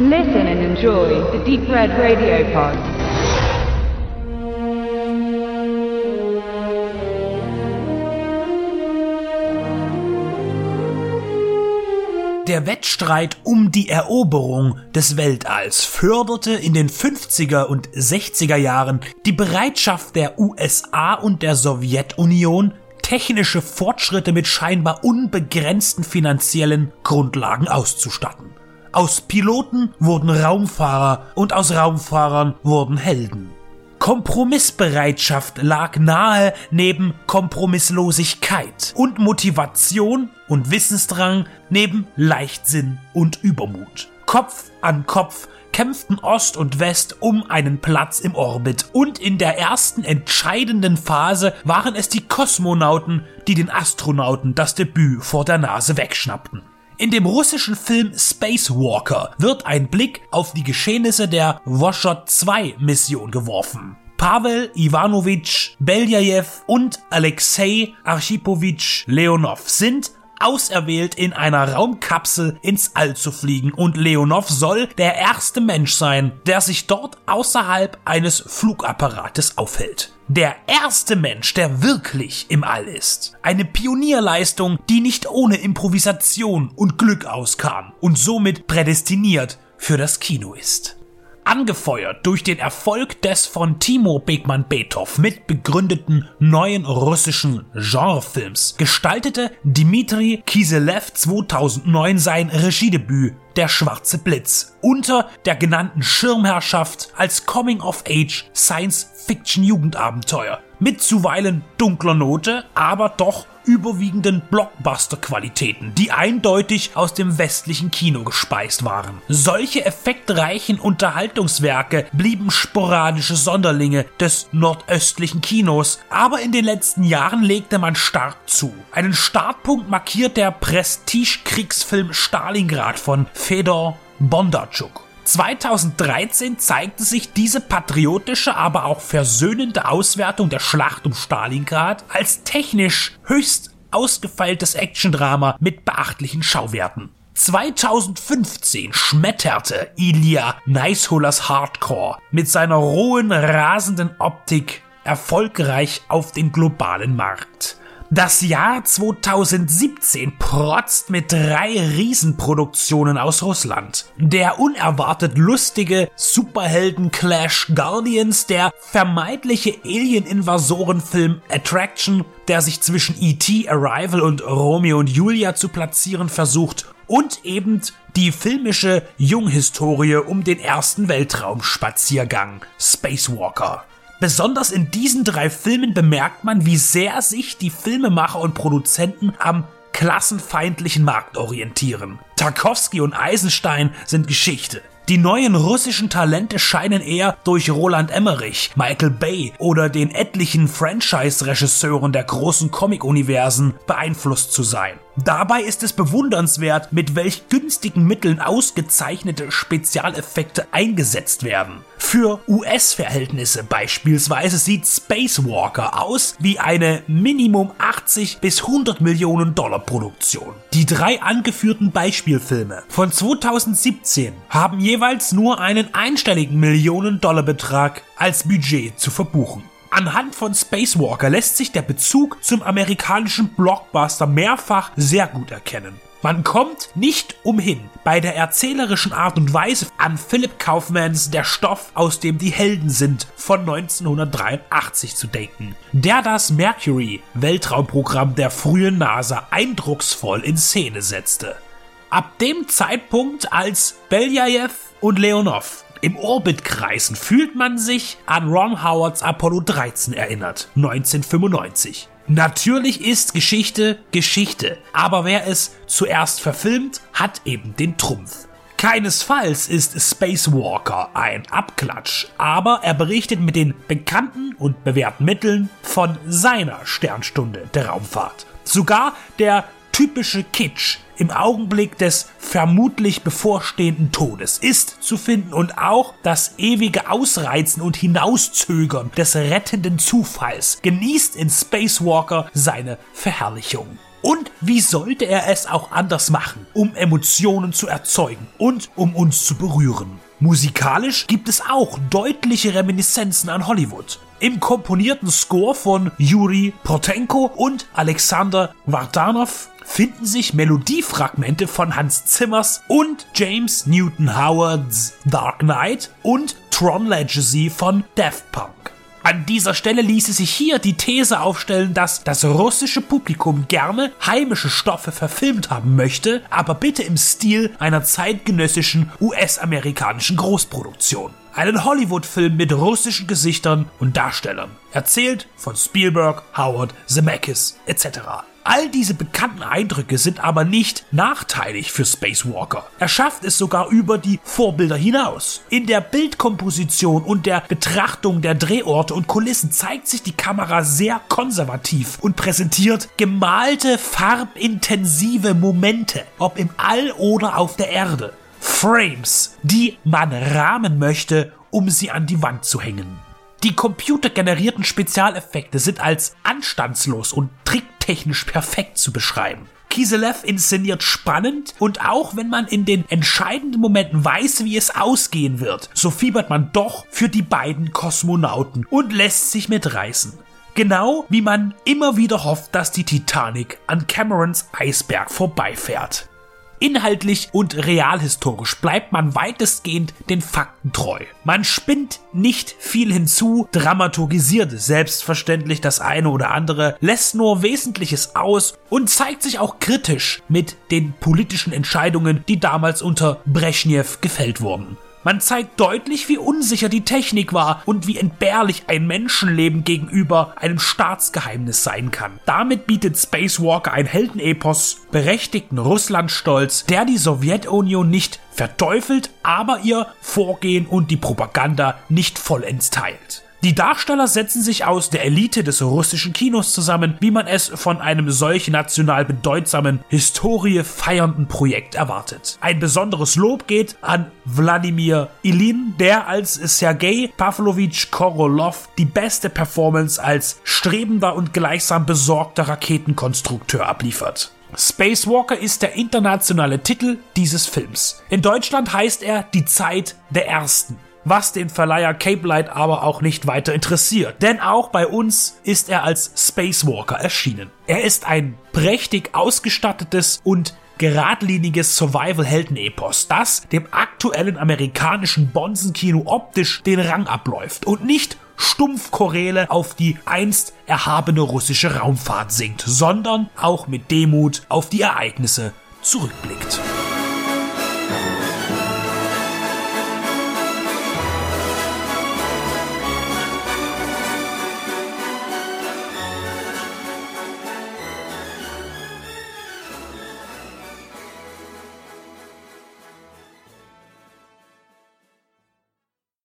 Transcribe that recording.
Listen and enjoy the Deep Red Radio Pod. Der Wettstreit um die Eroberung des Weltalls förderte in den 50er und 60er Jahren die Bereitschaft der USA und der Sowjetunion, technische Fortschritte mit scheinbar unbegrenzten finanziellen Grundlagen auszustatten. Aus Piloten wurden Raumfahrer und aus Raumfahrern wurden Helden. Kompromissbereitschaft lag nahe neben Kompromisslosigkeit und Motivation und Wissensdrang neben Leichtsinn und Übermut. Kopf an Kopf kämpften Ost und West um einen Platz im Orbit und in der ersten entscheidenden Phase waren es die Kosmonauten, die den Astronauten das Debüt vor der Nase wegschnappten. In dem russischen Film Spacewalker wird ein Blick auf die Geschehnisse der Voshot 2 Mission geworfen. Pavel Ivanovich Beljajew und Alexei Archipovich Leonov sind auserwählt, in einer Raumkapsel ins All zu fliegen und Leonov soll der erste Mensch sein, der sich dort außerhalb eines Flugapparates aufhält der erste Mensch, der wirklich im All ist. Eine Pionierleistung, die nicht ohne Improvisation und Glück auskam und somit prädestiniert für das Kino ist. Angefeuert durch den Erfolg des von Timo Begman-Betov mitbegründeten neuen russischen Genrefilms. Gestaltete Dmitri Kiselev 2009 sein Regiedebüt Der schwarze Blitz unter der genannten Schirmherrschaft als Coming-of-Age Science-Fiction-Jugendabenteuer. Mit zuweilen dunkler Note, aber doch überwiegenden Blockbuster-Qualitäten, die eindeutig aus dem westlichen Kino gespeist waren. Solche effektreichen Unterhaltungswerke blieben sporadische Sonderlinge des nordöstlichen Kinos, aber in den letzten Jahren legte man stark zu. Einen Startpunkt markiert der Prestige-Kriegsfilm Stalingrad von Fedor Bondarchuk. 2013 zeigte sich diese patriotische, aber auch versöhnende Auswertung der Schlacht um Stalingrad als technisch höchst ausgefeiltes Actiondrama mit beachtlichen Schauwerten. 2015 schmetterte Ilya Neishullers Hardcore mit seiner rohen, rasenden Optik erfolgreich auf den globalen Markt. Das Jahr 2017 protzt mit drei Riesenproduktionen aus Russland. Der unerwartet lustige Superhelden-Clash Guardians, der vermeintliche Alien-Invasoren-Film Attraction, der sich zwischen E.T., Arrival und Romeo und Julia zu platzieren versucht und eben die filmische Junghistorie um den ersten Weltraumspaziergang Spacewalker. Besonders in diesen drei Filmen bemerkt man, wie sehr sich die Filmemacher und Produzenten am klassenfeindlichen Markt orientieren. Tarkovsky und Eisenstein sind Geschichte. Die neuen russischen Talente scheinen eher durch Roland Emmerich, Michael Bay oder den etlichen Franchise-Regisseuren der großen Comic-Universen beeinflusst zu sein. Dabei ist es bewundernswert, mit welch günstigen Mitteln ausgezeichnete Spezialeffekte eingesetzt werden. Für US-Verhältnisse beispielsweise sieht Spacewalker aus wie eine Minimum 80 bis 100 Millionen Dollar Produktion. Die drei angeführten Beispielfilme von 2017 haben jeweils nur einen einstelligen Millionen Dollar Betrag als Budget zu verbuchen. Anhand von Spacewalker lässt sich der Bezug zum amerikanischen Blockbuster mehrfach sehr gut erkennen. Man kommt nicht umhin, bei der erzählerischen Art und Weise an Philip Kaufmans Der Stoff, aus dem die Helden sind von 1983 zu denken, der das Mercury Weltraumprogramm der frühen NASA eindrucksvoll in Szene setzte. Ab dem Zeitpunkt, als Beljajew und Leonov im Orbit kreisen, fühlt man sich an Ron Howards Apollo 13 erinnert, 1995. Natürlich ist Geschichte Geschichte, aber wer es zuerst verfilmt, hat eben den Trumpf. Keinesfalls ist Spacewalker ein Abklatsch, aber er berichtet mit den bekannten und bewährten Mitteln von seiner Sternstunde der Raumfahrt. Sogar der typische Kitsch im Augenblick des vermutlich bevorstehenden Todes ist zu finden und auch das ewige Ausreizen und Hinauszögern des rettenden Zufalls genießt in Spacewalker seine Verherrlichung. Und wie sollte er es auch anders machen, um Emotionen zu erzeugen und um uns zu berühren? Musikalisch gibt es auch deutliche Reminiszenzen an Hollywood. Im komponierten Score von Yuri Protenko und Alexander Vartanov finden sich Melodiefragmente von Hans Zimmers und James Newton Howards Dark Knight und Tron Legacy von Daft Punk. An dieser Stelle ließe sich hier die These aufstellen, dass das russische Publikum gerne heimische Stoffe verfilmt haben möchte, aber bitte im Stil einer zeitgenössischen US-amerikanischen Großproduktion. Einen Hollywood-Film mit russischen Gesichtern und Darstellern. Erzählt von Spielberg, Howard, Zemeckis etc. All diese bekannten Eindrücke sind aber nicht nachteilig für Spacewalker. Er schafft es sogar über die Vorbilder hinaus. In der Bildkomposition und der Betrachtung der Drehorte und Kulissen zeigt sich die Kamera sehr konservativ und präsentiert gemalte, farbintensive Momente, ob im All oder auf der Erde. Frames, die man rahmen möchte, um sie an die Wand zu hängen. Die computergenerierten Spezialeffekte sind als anstandslos und tricktechnisch perfekt zu beschreiben. Kiselev inszeniert spannend und auch wenn man in den entscheidenden Momenten weiß, wie es ausgehen wird, so fiebert man doch für die beiden Kosmonauten und lässt sich mitreißen. Genau wie man immer wieder hofft, dass die Titanic an Camerons Eisberg vorbeifährt. Inhaltlich und realhistorisch bleibt man weitestgehend den Fakten treu. Man spinnt nicht viel hinzu, dramaturgisiert selbstverständlich das eine oder andere, lässt nur Wesentliches aus und zeigt sich auch kritisch mit den politischen Entscheidungen, die damals unter Brezhnev gefällt wurden. Man zeigt deutlich, wie unsicher die Technik war und wie entbehrlich ein Menschenleben gegenüber einem Staatsgeheimnis sein kann. Damit bietet Spacewalker ein Heldenepos, berechtigten Russlandstolz, der die Sowjetunion nicht verteufelt, aber ihr Vorgehen und die Propaganda nicht vollends teilt. Die Darsteller setzen sich aus der Elite des russischen Kinos zusammen, wie man es von einem solch national bedeutsamen, Historie feiernden Projekt erwartet. Ein besonderes Lob geht an Wladimir Ilin, der als Sergei Pavlovich Korolov die beste Performance als strebender und gleichsam besorgter Raketenkonstrukteur abliefert. Spacewalker ist der internationale Titel dieses Films. In Deutschland heißt er Die Zeit der Ersten was den Verleiher Cape Light aber auch nicht weiter interessiert. Denn auch bei uns ist er als Spacewalker erschienen. Er ist ein prächtig ausgestattetes und geradliniges Survival-Helden-Epos, das dem aktuellen amerikanischen Bonsenkino optisch den Rang abläuft und nicht stumpf Choräle auf die einst erhabene russische Raumfahrt singt, sondern auch mit Demut auf die Ereignisse zurückblickt.